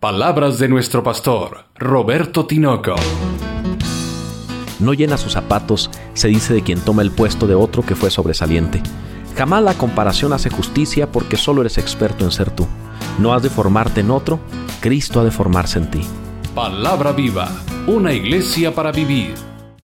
Palabras de nuestro pastor, Roberto Tinoco. No llena sus zapatos, se dice de quien toma el puesto de otro que fue sobresaliente. Jamás la comparación hace justicia porque solo eres experto en ser tú. No has de formarte en otro, Cristo ha de formarse en ti. Palabra viva, una iglesia para vivir.